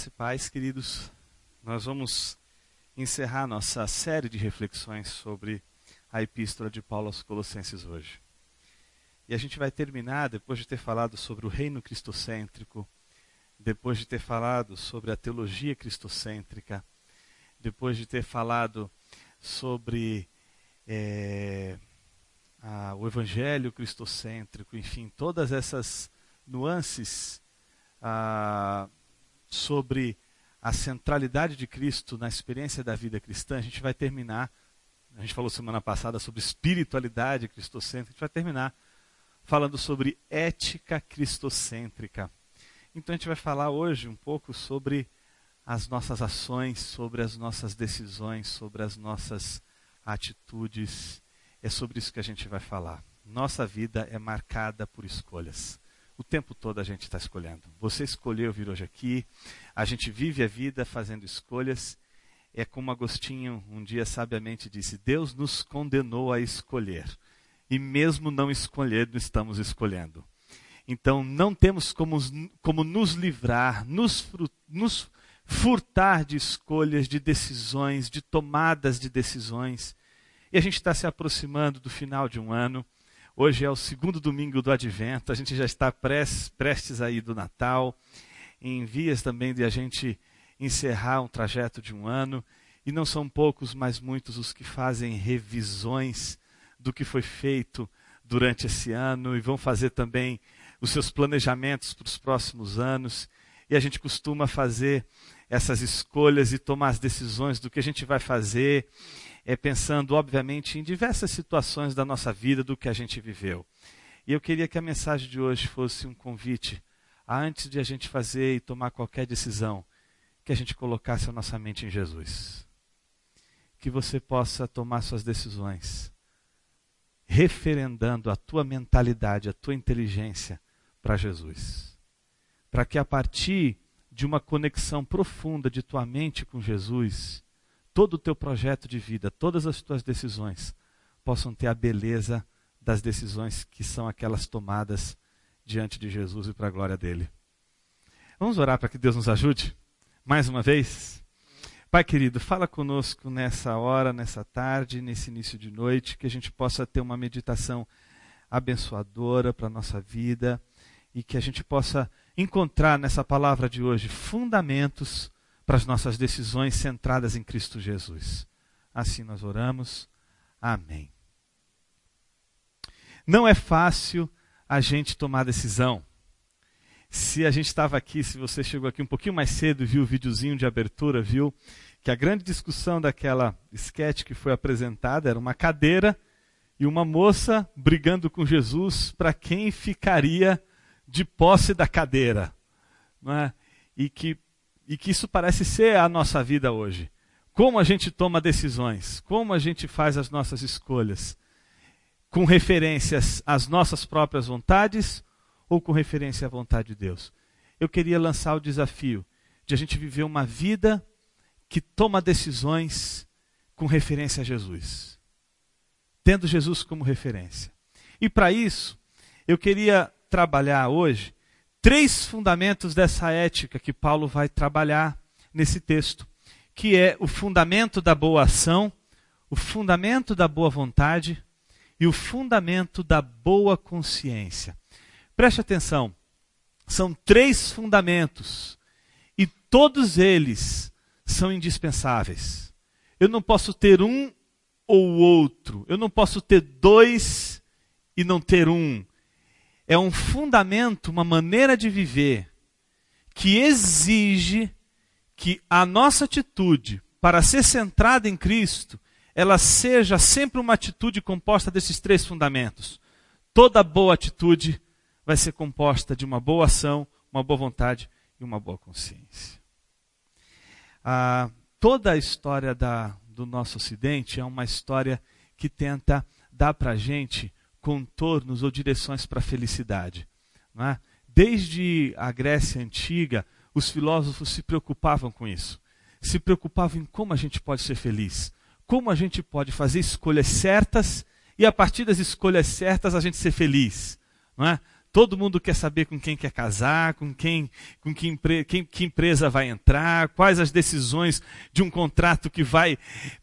Graça e paz, queridos. Nós vamos encerrar nossa série de reflexões sobre a epístola de Paulo aos Colossenses hoje. E a gente vai terminar, depois de ter falado sobre o reino cristocêntrico, depois de ter falado sobre a teologia cristocêntrica, depois de ter falado sobre é, a, o evangelho cristocêntrico, enfim, todas essas nuances ah, sobre a centralidade de Cristo na experiência da vida cristã, a gente vai terminar. A gente falou semana passada sobre espiritualidade cristocêntrica, a gente vai terminar falando sobre ética cristocêntrica. Então a gente vai falar hoje um pouco sobre as nossas ações, sobre as nossas decisões, sobre as nossas atitudes. É sobre isso que a gente vai falar. Nossa vida é marcada por escolhas. O tempo todo a gente está escolhendo. Você escolheu vir hoje aqui. A gente vive a vida fazendo escolhas. É como Agostinho um dia sabiamente disse: Deus nos condenou a escolher. E mesmo não escolhendo, estamos escolhendo. Então não temos como, como nos livrar, nos, nos furtar de escolhas, de decisões, de tomadas de decisões. E a gente está se aproximando do final de um ano. Hoje é o segundo domingo do Advento, a gente já está prestes aí do Natal, em vias também de a gente encerrar um trajeto de um ano, e não são poucos, mas muitos os que fazem revisões do que foi feito durante esse ano e vão fazer também os seus planejamentos para os próximos anos. E a gente costuma fazer essas escolhas e tomar as decisões do que a gente vai fazer é, pensando, obviamente, em diversas situações da nossa vida, do que a gente viveu. E eu queria que a mensagem de hoje fosse um convite a, antes de a gente fazer e tomar qualquer decisão, que a gente colocasse a nossa mente em Jesus. Que você possa tomar suas decisões, referendando a tua mentalidade, a tua inteligência para Jesus. Para que a partir de uma conexão profunda de tua mente com Jesus, todo o teu projeto de vida, todas as tuas decisões possam ter a beleza das decisões que são aquelas tomadas diante de Jesus e para a glória dele. Vamos orar para que Deus nos ajude? Mais uma vez? Pai querido, fala conosco nessa hora, nessa tarde, nesse início de noite, que a gente possa ter uma meditação abençoadora para a nossa vida e que a gente possa encontrar nessa palavra de hoje fundamentos para as nossas decisões centradas em Cristo Jesus. Assim nós oramos. Amém. Não é fácil a gente tomar decisão. Se a gente estava aqui, se você chegou aqui um pouquinho mais cedo viu o videozinho de abertura, viu que a grande discussão daquela sketch que foi apresentada era uma cadeira e uma moça brigando com Jesus para quem ficaria de posse da cadeira. Não é? E que e que isso parece ser a nossa vida hoje. Como a gente toma decisões, como a gente faz as nossas escolhas, com referências às nossas próprias vontades ou com referência à vontade de Deus. Eu queria lançar o desafio de a gente viver uma vida que toma decisões com referência a Jesus, tendo Jesus como referência. E para isso, eu queria trabalhar hoje três fundamentos dessa ética que Paulo vai trabalhar nesse texto, que é o fundamento da boa ação, o fundamento da boa vontade e o fundamento da boa consciência. Preste atenção, são três fundamentos e todos eles são indispensáveis. Eu não posso ter um ou outro, eu não posso ter dois e não ter um é um fundamento, uma maneira de viver que exige que a nossa atitude, para ser centrada em Cristo, ela seja sempre uma atitude composta desses três fundamentos. Toda boa atitude vai ser composta de uma boa ação, uma boa vontade e uma boa consciência. Ah, toda a história da, do nosso Ocidente é uma história que tenta dar para a gente contornos ou direções para a felicidade. É? Desde a Grécia Antiga, os filósofos se preocupavam com isso. Se preocupavam em como a gente pode ser feliz, como a gente pode fazer escolhas certas e a partir das escolhas certas a gente ser feliz. É? Todo mundo quer saber com quem quer casar, com quem, com que, empre, quem, que empresa vai entrar, quais as decisões de um contrato que vai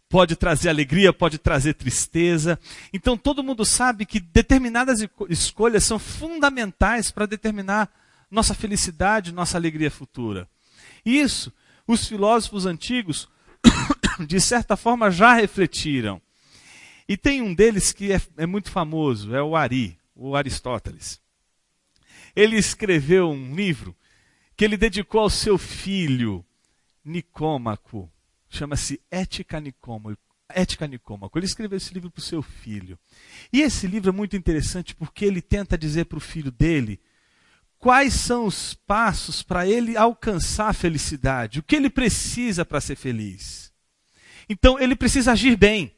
pode trazer alegria, pode trazer tristeza. Então todo mundo sabe que determinadas escolhas são fundamentais para determinar nossa felicidade, nossa alegria futura. Isso os filósofos antigos, de certa forma, já refletiram. E tem um deles que é, é muito famoso, é o Ari, o Aristóteles. Ele escreveu um livro que ele dedicou ao seu filho Nicômaco, chama-se Ética Nicômaco. Ética Nicômaco. Ele escreveu esse livro para o seu filho. E esse livro é muito interessante porque ele tenta dizer para o filho dele quais são os passos para ele alcançar a felicidade, o que ele precisa para ser feliz. Então, ele precisa agir bem.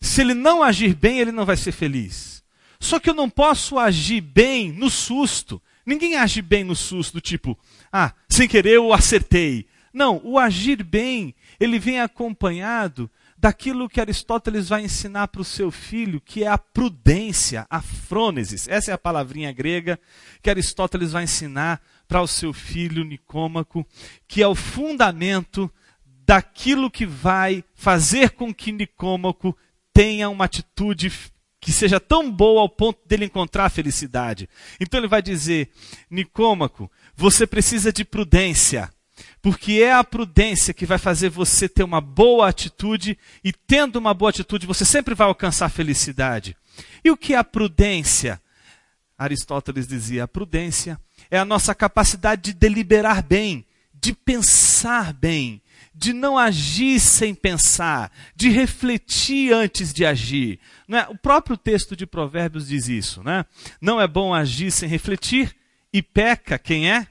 Se ele não agir bem, ele não vai ser feliz. Só que eu não posso agir bem no susto. Ninguém age bem no susto, tipo, ah, sem querer eu acertei. Não, o agir bem, ele vem acompanhado daquilo que Aristóteles vai ensinar para o seu filho, que é a prudência, a frônesis. Essa é a palavrinha grega que Aristóteles vai ensinar para o seu filho Nicômaco, que é o fundamento daquilo que vai fazer com que Nicômaco tenha uma atitude que seja tão boa ao ponto dele encontrar a felicidade. Então ele vai dizer: Nicômaco, você precisa de prudência. Porque é a prudência que vai fazer você ter uma boa atitude, e tendo uma boa atitude, você sempre vai alcançar felicidade. E o que é a prudência? Aristóteles dizia: a prudência é a nossa capacidade de deliberar bem, de pensar bem, de não agir sem pensar, de refletir antes de agir. É? O próprio texto de Provérbios diz isso, né? Não é bom agir sem refletir, e peca quem é?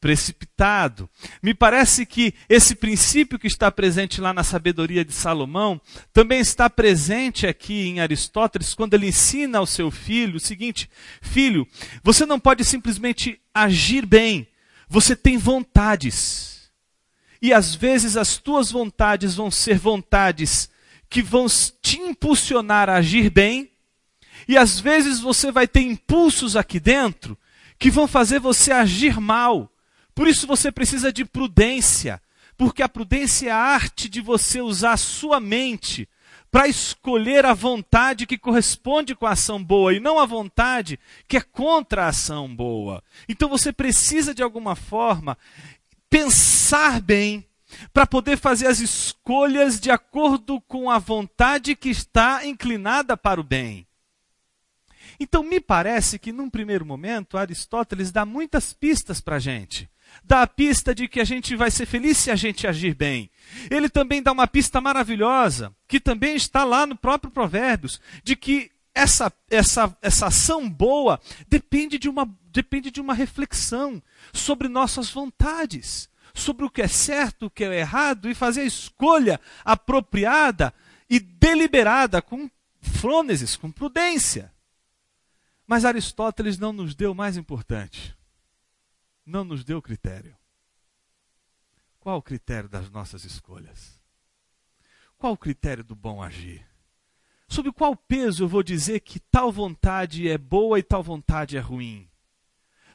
Precipitado. Me parece que esse princípio que está presente lá na sabedoria de Salomão também está presente aqui em Aristóteles quando ele ensina ao seu filho o seguinte: Filho, você não pode simplesmente agir bem, você tem vontades. E às vezes as tuas vontades vão ser vontades que vão te impulsionar a agir bem, e às vezes você vai ter impulsos aqui dentro que vão fazer você agir mal por isso você precisa de prudência, porque a prudência é a arte de você usar a sua mente para escolher a vontade que corresponde com a ação boa e não a vontade que é contra a ação boa. Então você precisa de alguma forma pensar bem para poder fazer as escolhas de acordo com a vontade que está inclinada para o bem. Então, me parece que, num primeiro momento, Aristóteles dá muitas pistas para a gente dá a pista de que a gente vai ser feliz se a gente agir bem. Ele também dá uma pista maravilhosa, que também está lá no próprio Provérbios, de que essa, essa, essa ação boa depende de, uma, depende de uma reflexão sobre nossas vontades, sobre o que é certo, o que é errado, e fazer a escolha apropriada e deliberada, com frônesis, com prudência. Mas Aristóteles não nos deu o mais importante não nos deu critério. Qual o critério das nossas escolhas? Qual o critério do bom agir? Sob qual peso eu vou dizer que tal vontade é boa e tal vontade é ruim?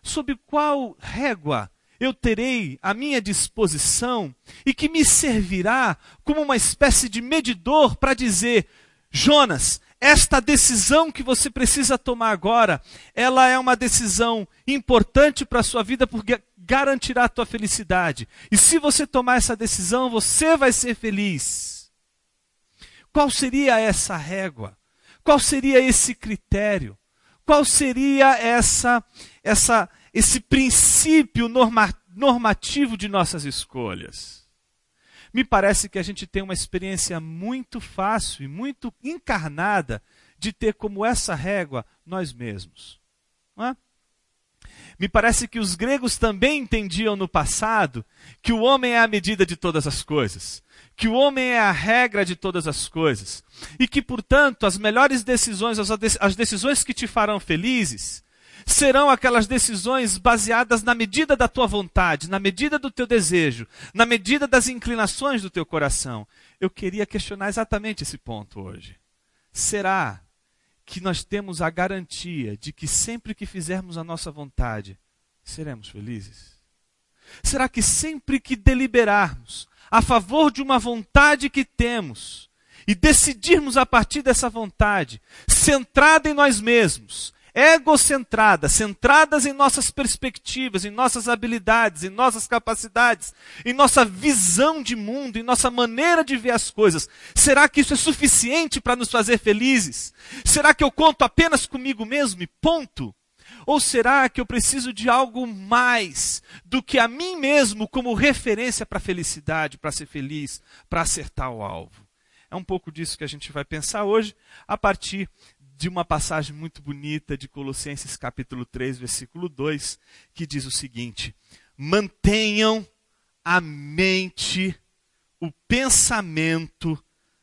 Sob qual régua eu terei à minha disposição e que me servirá como uma espécie de medidor para dizer: Jonas, esta decisão que você precisa tomar agora, ela é uma decisão importante para a sua vida porque garantirá a tua felicidade. E se você tomar essa decisão, você vai ser feliz. Qual seria essa régua? Qual seria esse critério? Qual seria essa essa esse princípio norma, normativo de nossas escolhas? Me parece que a gente tem uma experiência muito fácil e muito encarnada de ter como essa régua nós mesmos. É? Me parece que os gregos também entendiam no passado que o homem é a medida de todas as coisas, que o homem é a regra de todas as coisas, e que, portanto, as melhores decisões, as decisões que te farão felizes, serão aquelas decisões baseadas na medida da tua vontade, na medida do teu desejo, na medida das inclinações do teu coração. Eu queria questionar exatamente esse ponto hoje. Será que nós temos a garantia de que sempre que fizermos a nossa vontade, seremos felizes? Será que sempre que deliberarmos a favor de uma vontade que temos e decidirmos a partir dessa vontade, centrada em nós mesmos, egocentrada, centradas em nossas perspectivas, em nossas habilidades, em nossas capacidades, em nossa visão de mundo, em nossa maneira de ver as coisas. Será que isso é suficiente para nos fazer felizes? Será que eu conto apenas comigo mesmo e ponto? Ou será que eu preciso de algo mais do que a mim mesmo como referência para a felicidade, para ser feliz, para acertar o alvo? É um pouco disso que a gente vai pensar hoje, a partir de uma passagem muito bonita de Colossenses capítulo 3, versículo 2, que diz o seguinte: Mantenham a mente, o pensamento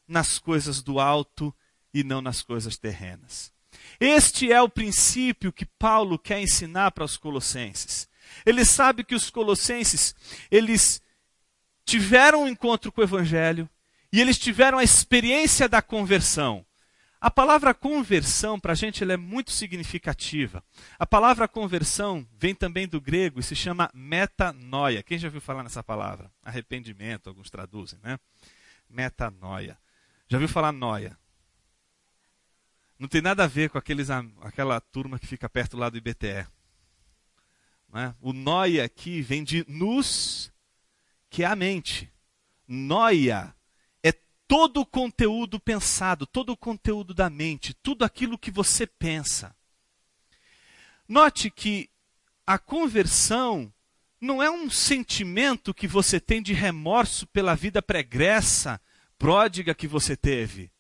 nas coisas do alto e não nas coisas terrenas. Este é o princípio que Paulo quer ensinar para os colossenses. Ele sabe que os colossenses, eles tiveram um encontro com o evangelho e eles tiveram a experiência da conversão. A palavra conversão, para a gente, ela é muito significativa. A palavra conversão vem também do grego e se chama metanoia. Quem já ouviu falar nessa palavra? Arrependimento, alguns traduzem, né? Metanoia. Já ouviu falar noia? Não tem nada a ver com aqueles, aquela turma que fica perto lá do IBTE. Né? O noia aqui vem de nus, que é a mente. Noia todo o conteúdo pensado, todo o conteúdo da mente, tudo aquilo que você pensa. Note que a conversão não é um sentimento que você tem de remorso pela vida pregressa, pródiga que você teve.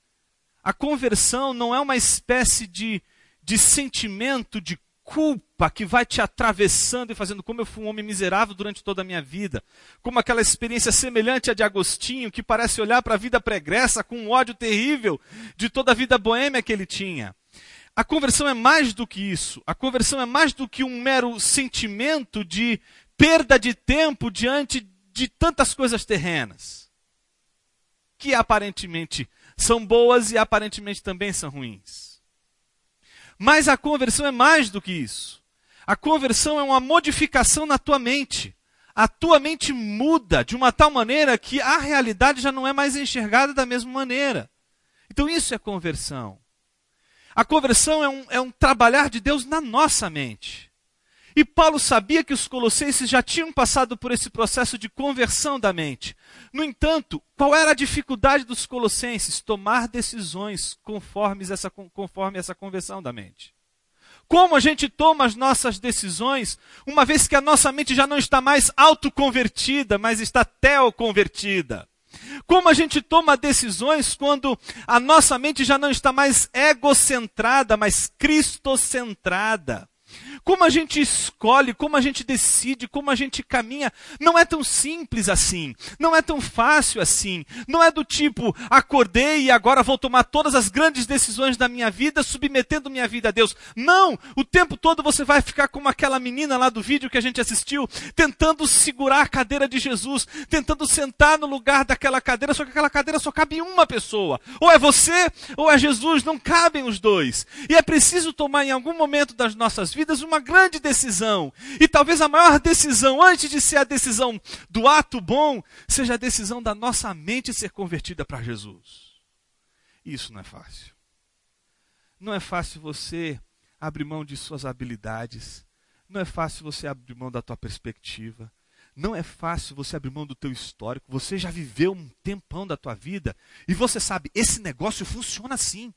A conversão não é uma espécie de, de sentimento de culpa que vai te atravessando e fazendo como eu fui um homem miserável durante toda a minha vida. Como aquela experiência semelhante à de Agostinho, que parece olhar para a vida pregressa com um ódio terrível de toda a vida boêmia que ele tinha. A conversão é mais do que isso. A conversão é mais do que um mero sentimento de perda de tempo diante de tantas coisas terrenas. Que aparentemente são boas e aparentemente também são ruins. Mas a conversão é mais do que isso. A conversão é uma modificação na tua mente. A tua mente muda de uma tal maneira que a realidade já não é mais enxergada da mesma maneira. Então isso é conversão. A conversão é um, é um trabalhar de Deus na nossa mente. E Paulo sabia que os colossenses já tinham passado por esse processo de conversão da mente. No entanto, qual era a dificuldade dos colossenses? Tomar decisões conforme essa, conforme essa conversão da mente. Como a gente toma as nossas decisões, uma vez que a nossa mente já não está mais autoconvertida, mas está teoconvertida? Como a gente toma decisões quando a nossa mente já não está mais egocentrada, mas cristocentrada? Como a gente escolhe, como a gente decide, como a gente caminha, não é tão simples assim, não é tão fácil assim. Não é do tipo, acordei e agora vou tomar todas as grandes decisões da minha vida, submetendo minha vida a Deus. Não! O tempo todo você vai ficar como aquela menina lá do vídeo que a gente assistiu, tentando segurar a cadeira de Jesus, tentando sentar no lugar daquela cadeira, só que aquela cadeira só cabe uma pessoa. Ou é você, ou é Jesus, não cabem os dois. E é preciso tomar em algum momento das nossas vidas uma grande decisão. E talvez a maior decisão, antes de ser a decisão do ato bom, seja a decisão da nossa mente ser convertida para Jesus. Isso não é fácil. Não é fácil você abrir mão de suas habilidades. Não é fácil você abrir mão da tua perspectiva. Não é fácil você abrir mão do teu histórico. Você já viveu um tempão da tua vida e você sabe, esse negócio funciona assim.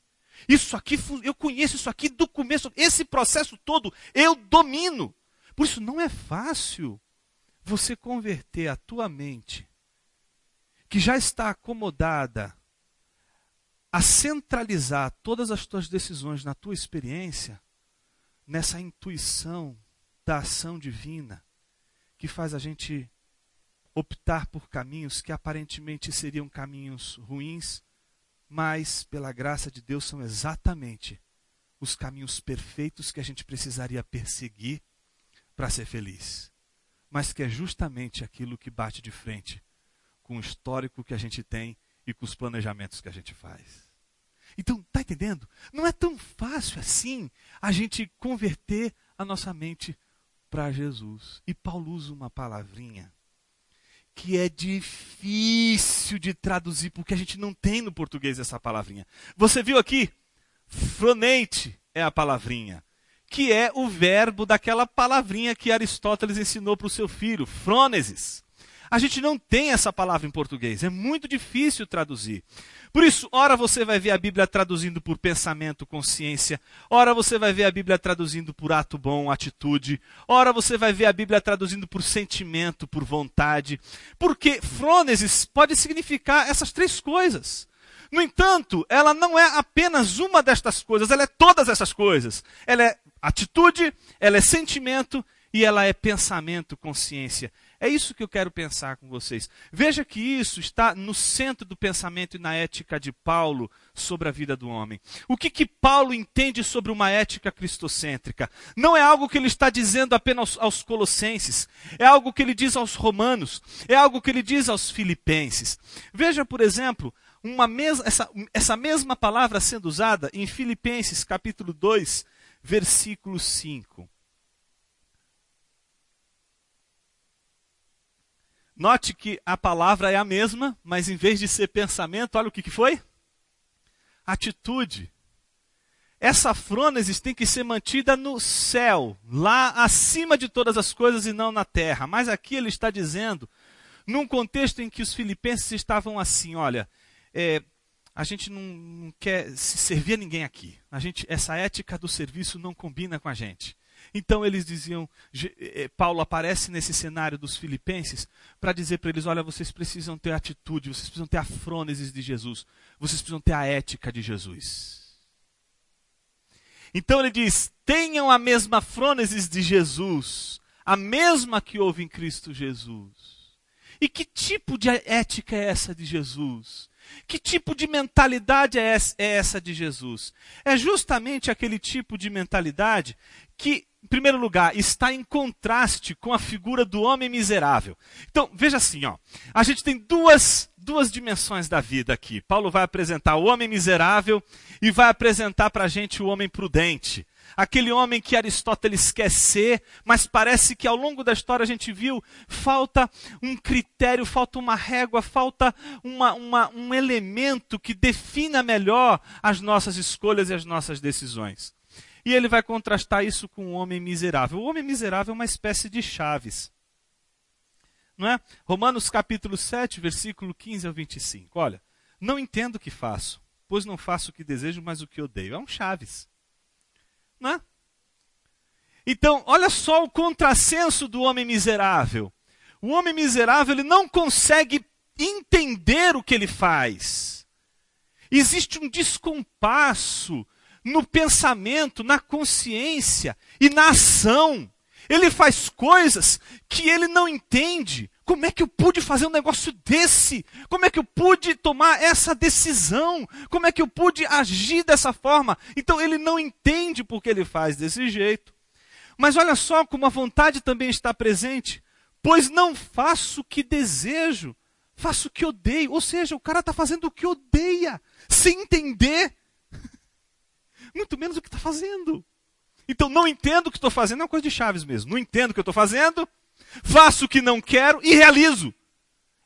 Isso aqui, eu conheço isso aqui do começo, esse processo todo eu domino. Por isso não é fácil você converter a tua mente, que já está acomodada a centralizar todas as tuas decisões na tua experiência, nessa intuição da ação divina, que faz a gente optar por caminhos que aparentemente seriam caminhos ruins, mas pela graça de Deus são exatamente os caminhos perfeitos que a gente precisaria perseguir para ser feliz. Mas que é justamente aquilo que bate de frente com o histórico que a gente tem e com os planejamentos que a gente faz. Então, está entendendo? Não é tão fácil assim a gente converter a nossa mente para Jesus. E Paulo usa uma palavrinha que é difícil de traduzir, porque a gente não tem no português essa palavrinha. Você viu aqui? Fronente é a palavrinha, que é o verbo daquela palavrinha que Aristóteles ensinou para o seu filho, frônesis. A gente não tem essa palavra em português, é muito difícil traduzir. Por isso, ora você vai ver a Bíblia traduzindo por pensamento, consciência, ora você vai ver a Bíblia traduzindo por ato bom, atitude, ora você vai ver a Bíblia traduzindo por sentimento, por vontade, porque frônesis pode significar essas três coisas. No entanto, ela não é apenas uma destas coisas, ela é todas essas coisas. Ela é atitude, ela é sentimento e ela é pensamento, consciência. É isso que eu quero pensar com vocês. Veja que isso está no centro do pensamento e na ética de Paulo sobre a vida do homem. O que, que Paulo entende sobre uma ética cristocêntrica? Não é algo que ele está dizendo apenas aos, colossenses, é algo que ele diz aos romanos, é algo que ele diz aos filipenses. Veja, por exemplo, uma mes essa, essa mesma palavra sendo usada em Filipenses capítulo 2, versículo 5. Note que a palavra é a mesma, mas em vez de ser pensamento, olha o que, que foi? Atitude. Essa frônesis tem que ser mantida no céu, lá acima de todas as coisas e não na terra. Mas aqui ele está dizendo, num contexto em que os filipenses estavam assim: olha, é, a gente não, não, quer se servir a ninguém aqui. A gente, essa ética do serviço não combina com a gente. Então eles diziam, eh, eh, Paulo aparece nesse cenário dos filipenses para dizer para eles: olha, vocês precisam ter atitude, vocês precisam ter a frônesis de Jesus, vocês precisam ter a ética de Jesus. Então ele diz: tenham a mesma frônesis de Jesus, a mesma que houve em Cristo Jesus. E que tipo de ética é essa de Jesus? Que tipo de mentalidade é essa é de Jesus? É justamente aquele tipo de mentalidade que em primeiro lugar, está em contraste com a figura do homem miserável. Então, veja assim, ó, a gente tem duas, duas dimensões da vida aqui. Paulo vai apresentar o homem miserável e vai apresentar para a gente o homem prudente. Aquele homem que Aristóteles quer ser, mas parece que ao longo da história a gente viu, falta um critério, falta uma régua, falta uma, uma, um elemento que defina melhor as nossas escolhas e as nossas decisões. E ele vai contrastar isso com o homem miserável. O homem miserável é uma espécie de chaves. Não é? Romanos capítulo 7, versículo 15 ao 25. Olha, não entendo o que faço, pois não faço o que desejo, mas o que odeio. É um chaves. Não é? Então, olha só o contrassenso do homem miserável. O homem miserável ele não consegue entender o que ele faz. Existe um descompasso no pensamento, na consciência e na ação. Ele faz coisas que ele não entende. Como é que eu pude fazer um negócio desse? Como é que eu pude tomar essa decisão? Como é que eu pude agir dessa forma? Então ele não entende porque ele faz desse jeito. Mas olha só como a vontade também está presente. Pois não faço o que desejo, faço o que odeio. Ou seja, o cara está fazendo o que odeia, sem entender muito menos o que está fazendo. Então, não entendo o que estou fazendo, é uma coisa de chaves mesmo. Não entendo o que estou fazendo, faço o que não quero e realizo.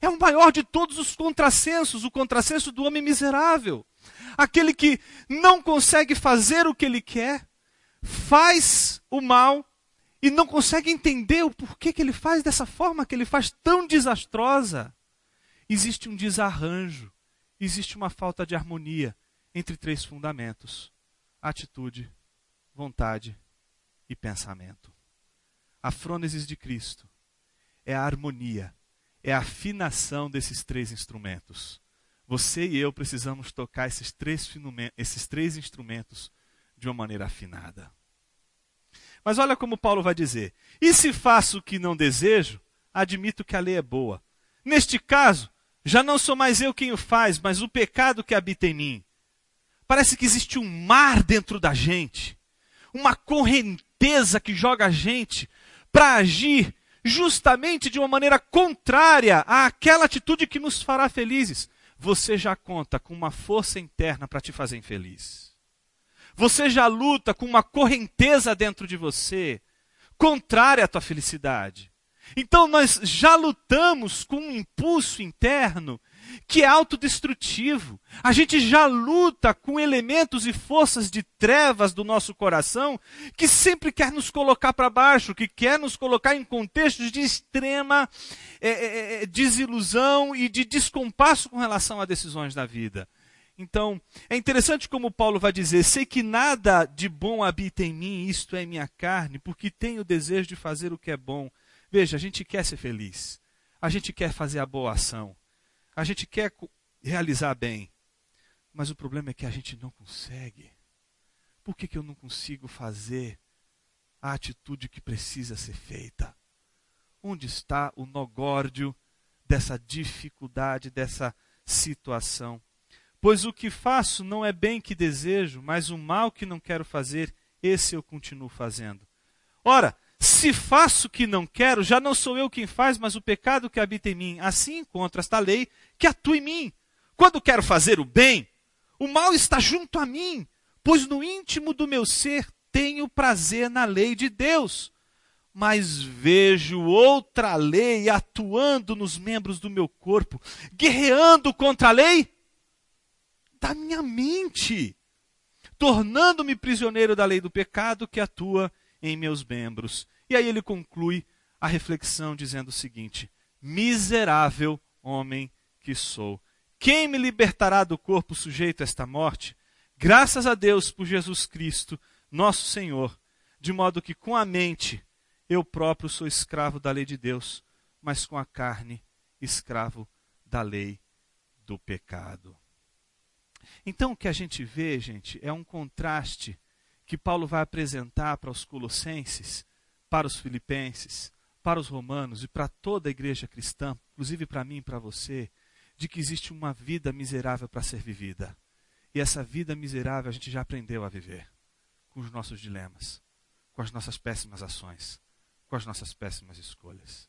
É o maior de todos os contrassensos, o contrassenso do homem miserável. Aquele que não consegue fazer o que ele quer, faz o mal e não consegue entender o porquê que ele faz dessa forma que ele faz tão desastrosa. Existe um desarranjo, existe uma falta de harmonia entre três fundamentos: atitude, vontade e pensamento. A frônesis de Cristo é a harmonia, é a afinação desses três instrumentos. Você e eu precisamos tocar esses três, esses três instrumentos de uma maneira afinada. Mas olha como Paulo vai dizer: e se faço o que não desejo, admito que a lei é boa. Neste caso, já não sou mais eu quem o faz, mas o pecado que habita em mim. Parece que existe um mar dentro da gente, uma correnteza que joga a gente para agir justamente de uma maneira contrária àquela atitude que nos fará felizes. Você já conta com uma força interna para te fazer infeliz. Você já luta com uma correnteza dentro de você contrária à tua felicidade. Então nós já lutamos com um impulso interno que é autodestrutivo. A gente já luta com elementos e forças de trevas do nosso coração que sempre quer nos colocar para baixo, que quer nos colocar em contextos de extrema é, é, desilusão e de descompasso com relação a decisões da vida. Então, é interessante como Paulo vai dizer: sei que nada de bom habita em mim, isto é minha carne, porque tenho o desejo de fazer o que é bom. Veja, a gente quer ser feliz, a gente quer fazer a boa ação, a gente quer realizar bem, mas o problema é que a gente não consegue. Por que, que eu não consigo fazer a atitude que precisa ser feita? Onde está o nogórdio dessa dificuldade, dessa situação? Pois o que faço não é bem que desejo, mas o mal que não quero fazer, esse eu continuo fazendo. Ora, se faço o que não quero, já não sou eu quem faz, mas o pecado que habita em mim. Assim encontro esta lei que atua em mim. Quando quero fazer o bem, o mal está junto a mim, pois no íntimo do meu ser tenho prazer na lei de Deus. Mas vejo outra lei atuando nos membros do meu corpo, guerreando contra a lei da minha mente, tornando-me prisioneiro da lei do pecado que atua em meus membros. E aí ele conclui a reflexão dizendo o seguinte: Miserável homem que sou. Quem me libertará do corpo sujeito a esta morte? Graças a Deus por Jesus Cristo, nosso Senhor, de modo que com a mente eu próprio sou escravo da lei de Deus, mas com a carne escravo da lei do pecado. Então o que a gente vê, gente, é um contraste que Paulo vai apresentar para os colossenses, para os filipenses, para os romanos e para toda a igreja cristã, inclusive para mim e para você, de que existe uma vida miserável para ser vivida. E essa vida miserável a gente já aprendeu a viver com os nossos dilemas, com as nossas péssimas ações, com as nossas péssimas escolhas.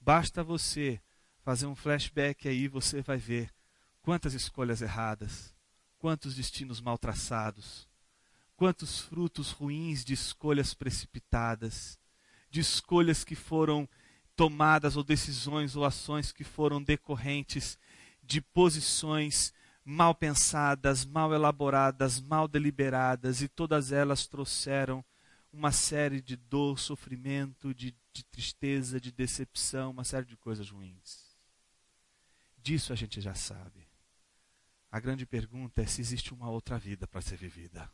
Basta você fazer um flashback aí, você vai ver quantas escolhas erradas, quantos destinos mal traçados, quantos frutos ruins de escolhas precipitadas, de escolhas que foram tomadas ou decisões ou ações que foram decorrentes de posições mal pensadas, mal elaboradas, mal deliberadas, e todas elas trouxeram uma série de dor, sofrimento, de, de, tristeza, de decepção, uma série de coisas ruins. Disso a gente já sabe. A grande pergunta é se existe uma outra vida para ser vivida.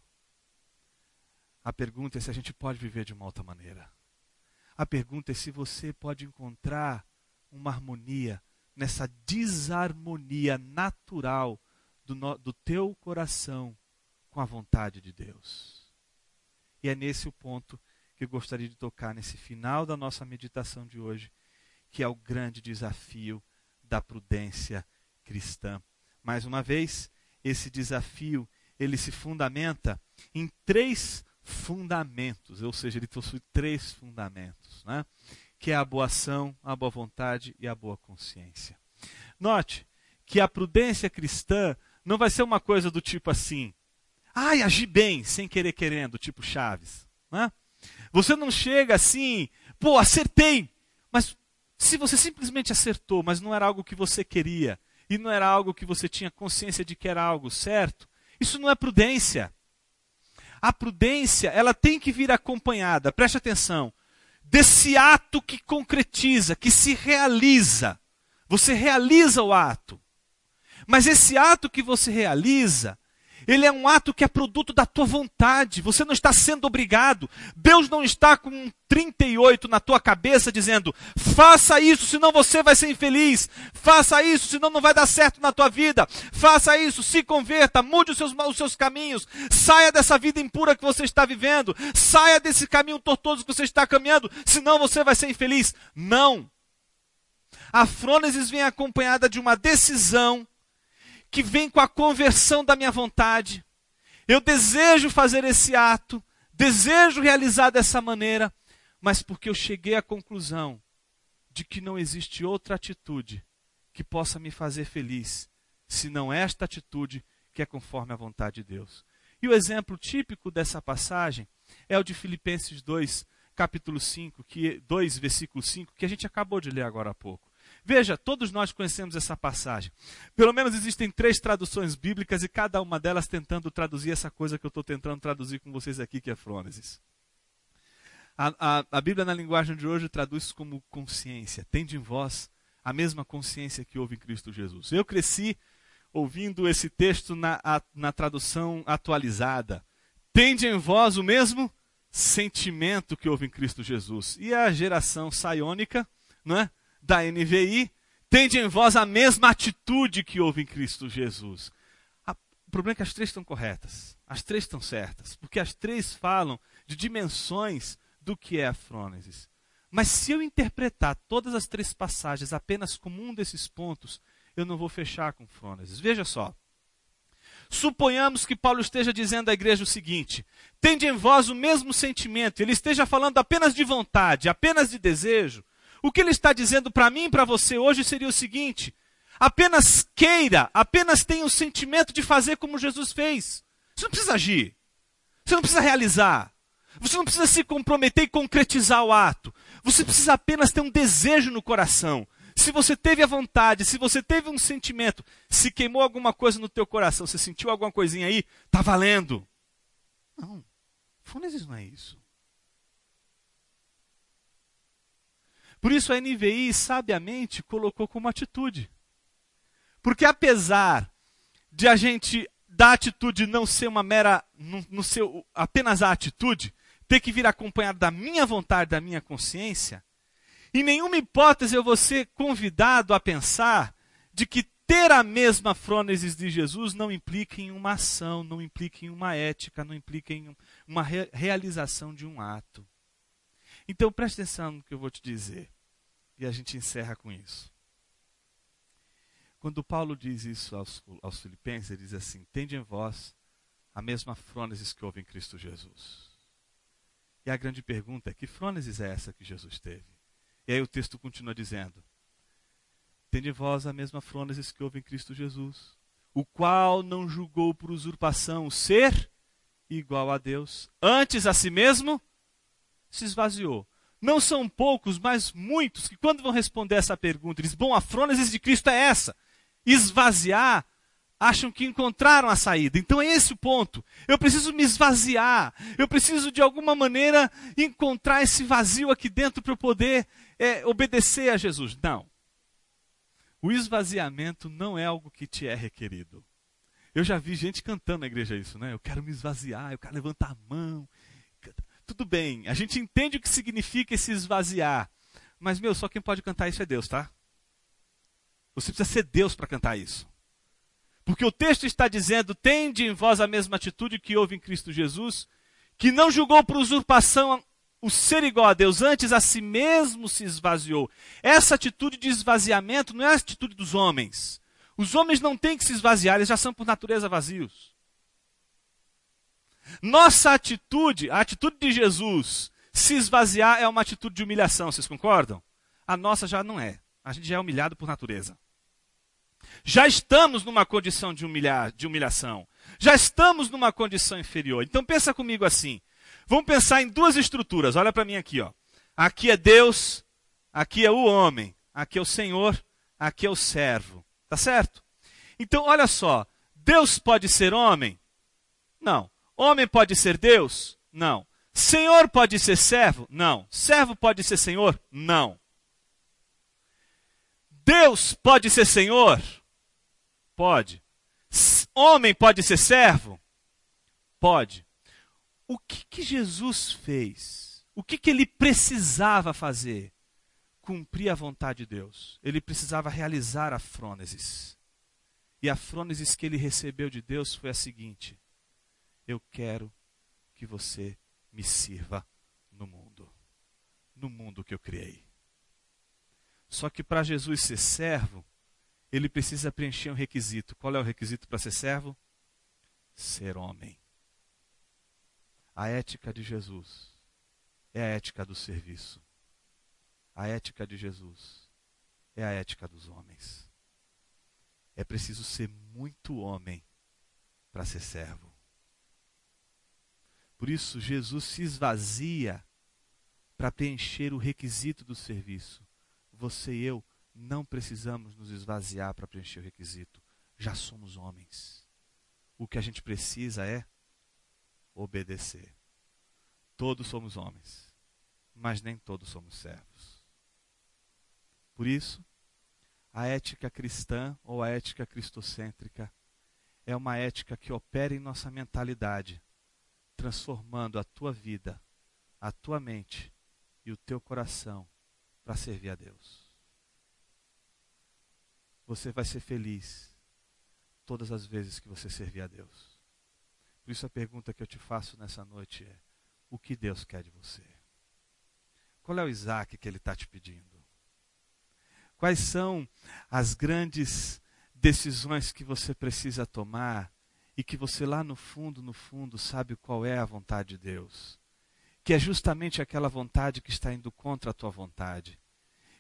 A pergunta é se a gente pode viver de uma outra maneira. A pergunta é se você pode encontrar uma harmonia nessa desarmonia natural do, no, do teu coração com a vontade de Deus. E é nesse o ponto que eu gostaria de tocar nesse final da nossa meditação de hoje, que é o grande desafio da prudência cristã. Mais uma vez, esse desafio ele se fundamenta em três fundamentos, ou seja, ele possui três fundamentos, né? que é a boa ação, a boa vontade e a boa consciência. Note que a prudência cristã não vai ser uma coisa do tipo assim, ai, agi bem, sem querer querendo, tipo Chaves. Né? Você não chega assim, pô, acertei, mas se você simplesmente acertou, mas não era algo que você queria, e não era algo que você tinha consciência de que era algo certo, isso não é prudência. A prudência, ela tem que vir acompanhada, preste atenção, desse ato que concretiza, que se realiza. Você realiza o ato. Mas esse ato que você realiza, ele é um ato que é produto da tua vontade. Você não está sendo obrigado. Deus não está com um 38 na tua cabeça dizendo: faça isso, senão você vai ser infeliz. Faça isso, senão não vai dar certo na tua vida. Faça isso, se converta, mude os seus, os seus caminhos. Saia dessa vida impura que você está vivendo. Saia desse caminho tortuoso que você está caminhando, senão você vai ser infeliz. Não. A frônesis vem acompanhada de uma decisão que vem com a conversão da minha vontade. Eu desejo fazer esse ato, desejo realizar dessa maneira, mas porque eu cheguei à conclusão de que não existe outra atitude que possa me fazer feliz, senão esta atitude que é conforme a vontade de Deus. E o exemplo típico dessa passagem é o de Filipenses 2, capítulo 5, que 2, versículo 5, que a gente acabou de ler agora há pouco. Veja, todos nós conhecemos essa passagem. Pelo menos existem três traduções bíblicas e cada uma delas tentando traduzir essa coisa que eu estou tentando traduzir com vocês aqui, que é frônesis. A, a, a, Bíblia, na linguagem de hoje, traduz como consciência. Tende em vós a mesma consciência que houve em Cristo Jesus. Eu cresci ouvindo esse texto na, a, na tradução atualizada. Tende em vós o mesmo sentimento que houve em Cristo Jesus. E a geração saiônica, não é? Da NVI, tende em vós a mesma atitude que houve em Cristo Jesus. O problema é que as três estão corretas, as três estão certas, porque as três falam de dimensões do que é a frônesis. Mas se eu interpretar todas as três passagens apenas como um desses pontos, eu não vou fechar com frônesis. Veja só. Suponhamos que Paulo esteja dizendo à igreja o seguinte: tende em vós o mesmo sentimento, ele esteja falando apenas de vontade, apenas de desejo, o que ele está dizendo para mim e para você hoje seria o seguinte: apenas queira, apenas tenha o sentimento de fazer como Jesus fez. Você não precisa agir. Você não precisa realizar. Você não precisa se comprometer e concretizar o ato. Você precisa apenas ter um desejo no coração. Se você teve a vontade, se você teve um sentimento, se queimou alguma coisa no teu coração, você sentiu alguma coisinha aí, tá valendo. Não. Funes não é isso. Por isso a NVI sabiamente colocou como atitude. Porque apesar de a gente da atitude não ser uma mera, no, seu, apenas a atitude, ter que vir acompanhado da minha vontade, da minha consciência, em nenhuma hipótese eu vou ser convidado a pensar de que ter a mesma frônesis de Jesus não implica em uma ação, não implica em uma ética, não implica em uma re realização de um ato. Então preste atenção no que eu vou te dizer. E a gente encerra com isso. Quando Paulo diz isso aos, aos filipenses, ele diz assim: Tende em vós a mesma frônesis que houve em Cristo Jesus. E a grande pergunta é: que frônesis é essa que Jesus teve? E aí o texto continua dizendo: Tende em vós a mesma frônesis que houve em Cristo Jesus, o qual não julgou por usurpação o ser igual a Deus, antes a si mesmo se esvaziou, não são poucos, mas muitos, que quando vão responder essa pergunta, eles, bom, a frônesis de Cristo é essa. Esvaziar, acham que encontraram a saída. Então é esse o ponto. Eu preciso me esvaziar. Eu preciso, de alguma maneira, encontrar esse vazio aqui dentro para eu poder é, obedecer a Jesus. Não. O esvaziamento não é algo que te é requerido. Eu já vi gente cantando na igreja isso, né? Eu quero me esvaziar, eu quero levantar a mão, tudo bem, a gente entende o que significa esse esvaziar. Mas, meu, só quem pode cantar isso é Deus, tá? Você precisa ser Deus para cantar isso. Porque o texto está dizendo: tende em vós a mesma atitude que houve em Cristo Jesus, que não julgou por usurpação o ser igual a Deus, antes a si mesmo se esvaziou. Essa atitude de esvaziamento não é a atitude dos homens. Os homens não têm que se esvaziar, eles já são por natureza vazios. Nossa atitude, a atitude de Jesus, se esvaziar é uma atitude de humilhação, vocês concordam? A nossa já não é. A gente já é humilhado por natureza. Já estamos numa condição de, humilhar, de humilhação. Já estamos numa condição inferior. Então pensa comigo assim. Vamos pensar em duas estruturas. Olha para mim aqui, ó. Aqui é Deus, aqui é o homem, aqui é o Senhor, aqui é o servo. Tá certo? Então, olha só. Deus pode ser homem? Não. Homem pode ser Deus? Não. Senhor pode ser servo? Não. Servo pode ser senhor? Não. Deus pode ser senhor? Pode. Homem pode ser servo? Pode. O que, que Jesus fez? O que, que ele precisava fazer? Cumprir a vontade de Deus. Ele precisava realizar a frônesis. E a frônesis que ele recebeu de Deus foi a seguinte: eu quero que você me sirva no mundo, no mundo que eu criei. Só que para Jesus ser servo, ele precisa preencher um requisito. Qual é o requisito para ser servo? Ser homem. A ética de Jesus é a ética do serviço. A ética de Jesus é a ética dos homens. É preciso ser muito homem para ser servo. Por isso, Jesus se esvazia para preencher o requisito do serviço. Você e eu não precisamos nos esvaziar para preencher o requisito. Já somos homens. O que a gente precisa é obedecer. Todos somos homens, mas nem todos somos servos. Por isso, a ética cristã ou a ética cristocêntrica é uma ética que opera em nossa mentalidade, transformando a tua vida, a tua mente e o teu coração para servir a Deus. Você vai ser feliz todas as vezes que você servir a Deus. Por isso a pergunta que eu te faço nessa noite é: o que Deus quer de você? Qual é o Isaac que Ele está te pedindo? Quais são as grandes decisões que você precisa tomar e que você lá no fundo, no fundo, sabe qual é a vontade de Deus? Que é justamente aquela vontade que está indo contra a tua vontade,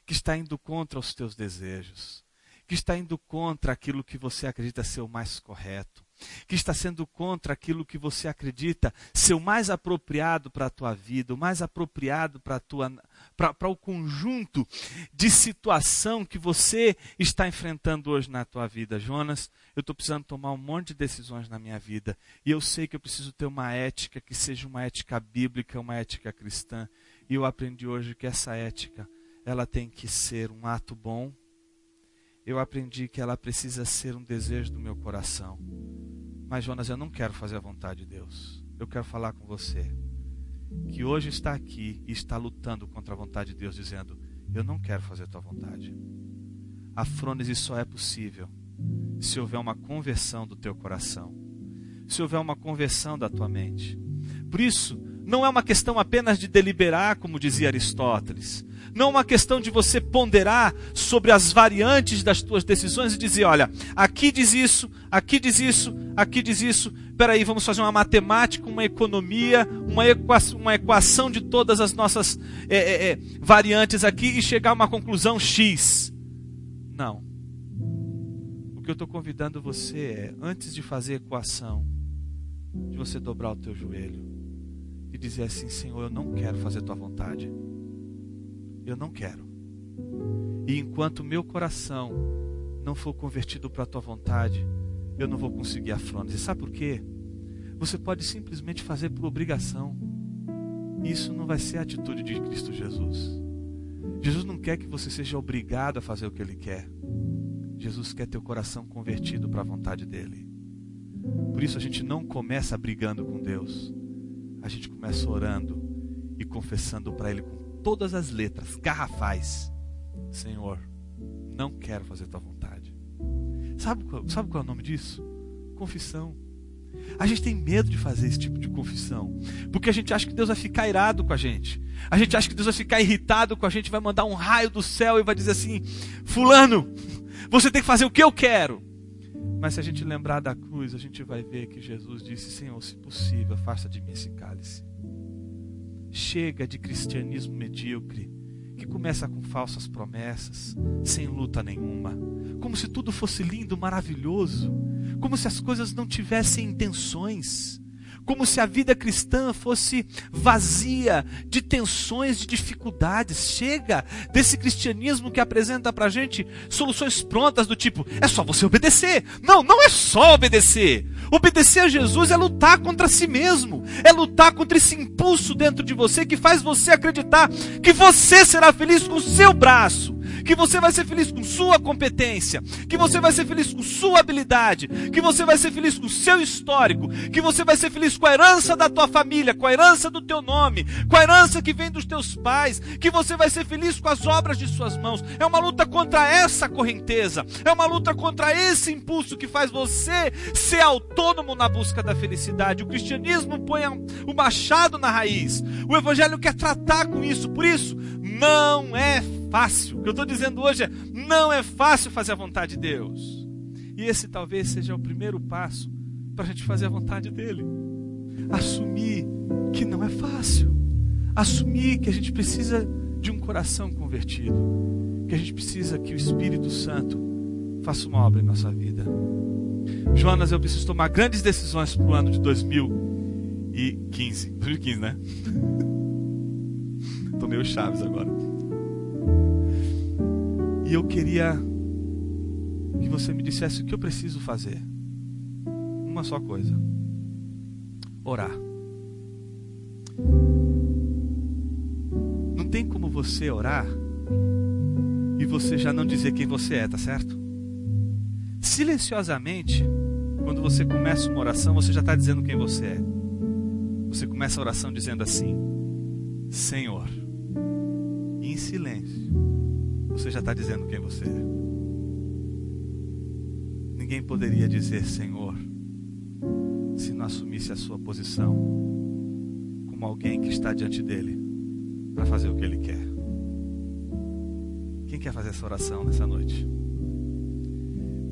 que está indo contra os teus desejos, que está indo contra aquilo que você acredita ser o mais correto, que está sendo contra aquilo que você acredita ser o mais apropriado para a tua vida, o mais apropriado para para o conjunto de situação que você está enfrentando hoje na tua vida. Jonas, eu estou precisando tomar um monte de decisões na minha vida e eu sei que eu preciso ter uma ética que seja uma ética bíblica, uma ética cristã. E eu aprendi hoje que essa ética, ela tem que ser um ato bom, eu aprendi que ela precisa ser um desejo do meu coração. Mas, Jonas, eu não quero fazer a vontade de Deus. Eu quero falar com você que hoje está aqui e está lutando contra a vontade de Deus, dizendo: Eu não quero fazer a tua vontade. A frônese só é possível se houver uma conversão do teu coração, se houver uma conversão da tua mente. Por isso, não é uma questão apenas de deliberar, como dizia Aristóteles, não é uma questão de você ponderar sobre as variantes das tuas decisões e dizer, olha, aqui diz isso, aqui diz isso, aqui diz isso. Peraí, vamos fazer uma matemática, uma economia, uma equação, uma equação de todas as nossas é, é, é, variantes aqui e chegar a uma conclusão X. Não. O que eu estou convidando você é, antes de fazer equação, de você dobrar o teu joelho e dizer assim, Senhor, eu não quero fazer tua vontade eu não quero. E enquanto meu coração não for convertido para a tua vontade, eu não vou conseguir a frônese. Sabe por quê? Você pode simplesmente fazer por obrigação. Isso não vai ser a atitude de Cristo Jesus. Jesus não quer que você seja obrigado a fazer o que ele quer. Jesus quer teu coração convertido para a vontade dele. Por isso a gente não começa brigando com Deus. A gente começa orando e confessando para ele com todas as letras, garrafais. Senhor, não quero fazer tua vontade. Sabe, sabe qual é o nome disso? Confissão. A gente tem medo de fazer esse tipo de confissão, porque a gente acha que Deus vai ficar irado com a gente. A gente acha que Deus vai ficar irritado com a gente, vai mandar um raio do céu e vai dizer assim: Fulano, você tem que fazer o que eu quero. Mas se a gente lembrar da cruz, a gente vai ver que Jesus disse: Senhor, se possível, afasta de mim esse cálice. Chega de cristianismo medíocre, que começa com falsas promessas, sem luta nenhuma, como se tudo fosse lindo, maravilhoso, como se as coisas não tivessem intenções como se a vida cristã fosse vazia de tensões, de dificuldades. Chega desse cristianismo que apresenta para gente soluções prontas do tipo: é só você obedecer. Não, não é só obedecer. Obedecer a Jesus é lutar contra si mesmo, é lutar contra esse impulso dentro de você que faz você acreditar que você será feliz com o seu braço que você vai ser feliz com sua competência, que você vai ser feliz com sua habilidade, que você vai ser feliz com seu histórico, que você vai ser feliz com a herança da tua família, com a herança do teu nome, com a herança que vem dos teus pais, que você vai ser feliz com as obras de suas mãos. É uma luta contra essa correnteza, é uma luta contra esse impulso que faz você ser autônomo na busca da felicidade. O cristianismo põe o machado na raiz. O evangelho quer tratar com isso, por isso não é fácil. O que eu estou dizendo hoje é: não é fácil fazer a vontade de Deus. E esse talvez seja o primeiro passo para a gente fazer a vontade dele. Assumir que não é fácil. Assumir que a gente precisa de um coração convertido. Que a gente precisa que o Espírito Santo faça uma obra em nossa vida. Jonas, eu preciso tomar grandes decisões para o ano de 2000 2015. 2015, né? Tô meio chaves agora. E eu queria que você me dissesse o que eu preciso fazer. Uma só coisa: orar. Não tem como você orar e você já não dizer quem você é, tá certo? Silenciosamente, quando você começa uma oração, você já está dizendo quem você é. Você começa a oração dizendo assim: Senhor. Em silêncio, você já está dizendo quem você é. Ninguém poderia dizer Senhor se não assumisse a sua posição como alguém que está diante dele para fazer o que ele quer. Quem quer fazer essa oração nessa noite?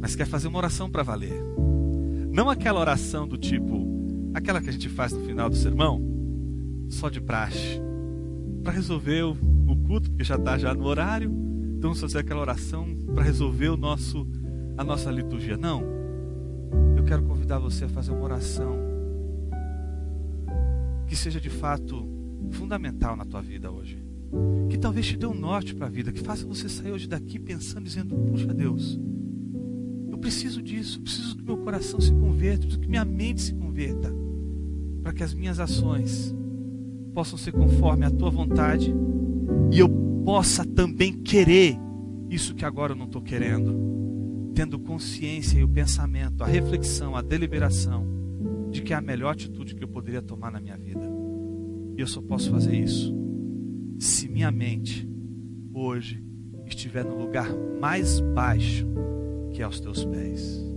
Mas quer fazer uma oração para valer. Não aquela oração do tipo, aquela que a gente faz no final do sermão, só de praxe, para resolver o, culto, porque já está já no horário. Então vamos fazer aquela oração para resolver o nosso, a nossa liturgia. Não. Eu quero convidar você a fazer uma oração que seja de fato fundamental na tua vida hoje. Que talvez te dê um norte para a vida, que faça você sair hoje daqui pensando, dizendo: Puxa Deus, eu preciso disso, preciso que meu coração se converta, preciso que minha mente se converta, para que as minhas ações possam ser conforme a tua vontade e eu possa também querer isso que agora eu não estou querendo, tendo consciência e o pensamento, a reflexão, a deliberação de que é a melhor atitude que eu poderia tomar na minha vida. E eu só posso fazer isso se minha mente hoje estiver no lugar mais baixo que é aos teus pés.